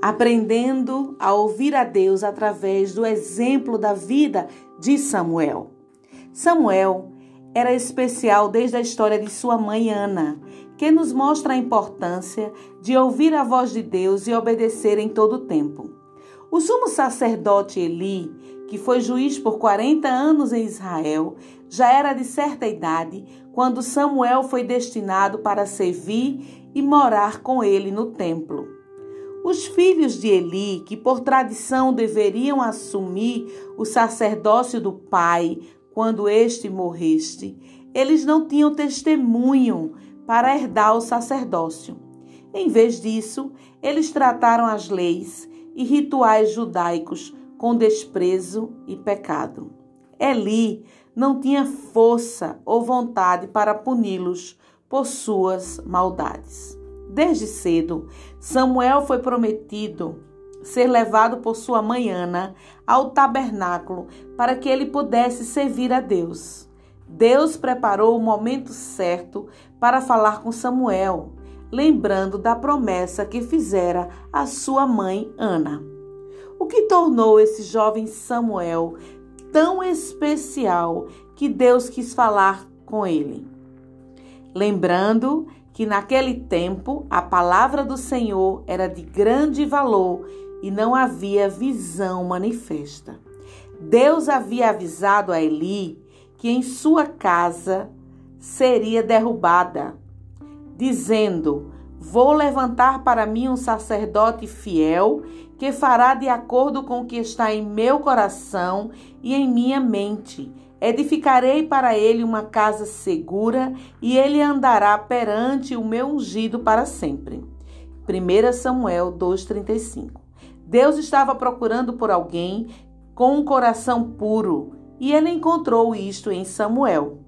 aprendendo a ouvir a Deus através do exemplo da vida de Samuel. Samuel era especial desde a história de sua mãe Ana, que nos mostra a importância de ouvir a voz de Deus e obedecer em todo o tempo. O sumo sacerdote Eli, que foi juiz por 40 anos em Israel, já era de certa idade quando Samuel foi destinado para servir e morar com ele no templo. Os filhos de Eli, que por tradição deveriam assumir o sacerdócio do pai quando este morreste, eles não tinham testemunho para herdar o sacerdócio. Em vez disso, eles trataram as leis e rituais judaicos com desprezo e pecado. Eli não tinha força ou vontade para puni-los por suas maldades. Desde cedo, Samuel foi prometido ser levado por sua mãe Ana ao tabernáculo para que ele pudesse servir a Deus. Deus preparou o momento certo para falar com Samuel, lembrando da promessa que fizera a sua mãe Ana. O que tornou esse jovem Samuel tão especial que Deus quis falar com ele? Lembrando que naquele tempo a palavra do Senhor era de grande valor e não havia visão manifesta. Deus havia avisado a Eli que em sua casa seria derrubada, dizendo: Vou levantar para mim um sacerdote fiel que fará de acordo com o que está em meu coração e em minha mente Edificarei para ele uma casa segura e ele andará perante o meu ungido para sempre. 1 Samuel 2,35 Deus estava procurando por alguém com um coração puro e ele encontrou isto em Samuel.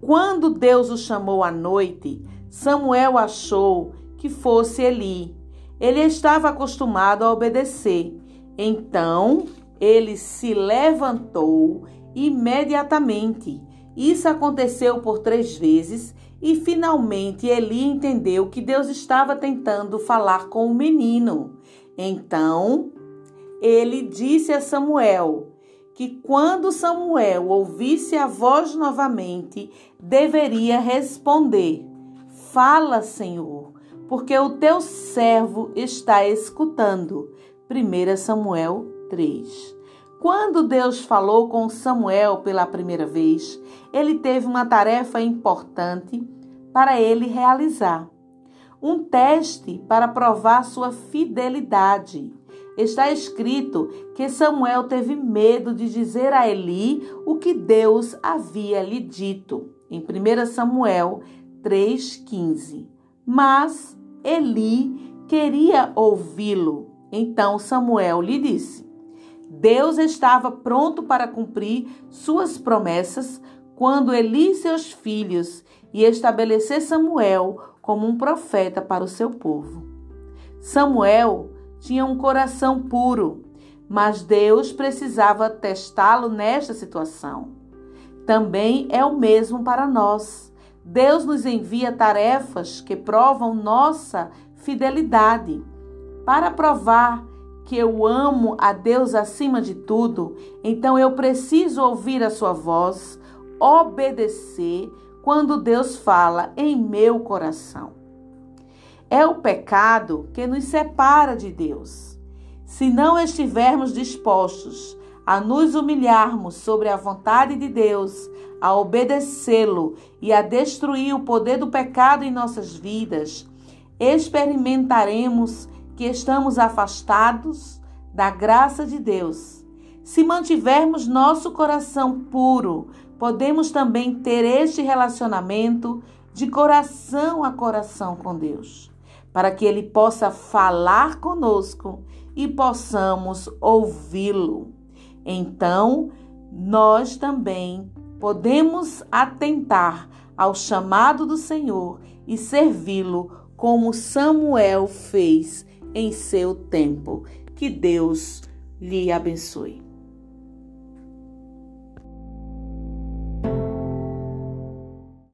Quando Deus o chamou à noite, Samuel achou que fosse Eli. Ele estava acostumado a obedecer. Então ele se levantou imediatamente. Isso aconteceu por três vezes e finalmente Eli entendeu que Deus estava tentando falar com o menino. Então ele disse a Samuel que quando Samuel ouvisse a voz novamente, deveria responder: Fala, Senhor, porque o teu servo está escutando. 1 Samuel 3. Quando Deus falou com Samuel pela primeira vez, ele teve uma tarefa importante para ele realizar. Um teste para provar sua fidelidade. Está escrito que Samuel teve medo de dizer a Eli o que Deus havia lhe dito, em 1 Samuel 3,15. Mas Eli queria ouvi-lo. Então Samuel lhe disse: Deus estava pronto para cumprir suas promessas quando Eli e seus filhos e estabelecer Samuel como um profeta para o seu povo. Samuel tinha um coração puro, mas Deus precisava testá-lo nesta situação. Também é o mesmo para nós. Deus nos envia tarefas que provam nossa fidelidade para provar que eu amo a Deus acima de tudo, então eu preciso ouvir a sua voz, obedecer quando Deus fala em meu coração. É o pecado que nos separa de Deus. Se não estivermos dispostos a nos humilharmos sobre a vontade de Deus, a obedecê-lo e a destruir o poder do pecado em nossas vidas, experimentaremos que estamos afastados da graça de Deus. Se mantivermos nosso coração puro, podemos também ter este relacionamento de coração a coração com Deus, para que Ele possa falar conosco e possamos ouvi-lo. Então, nós também podemos atentar ao chamado do Senhor e servi-lo como Samuel fez em seu tempo. Que Deus lhe abençoe.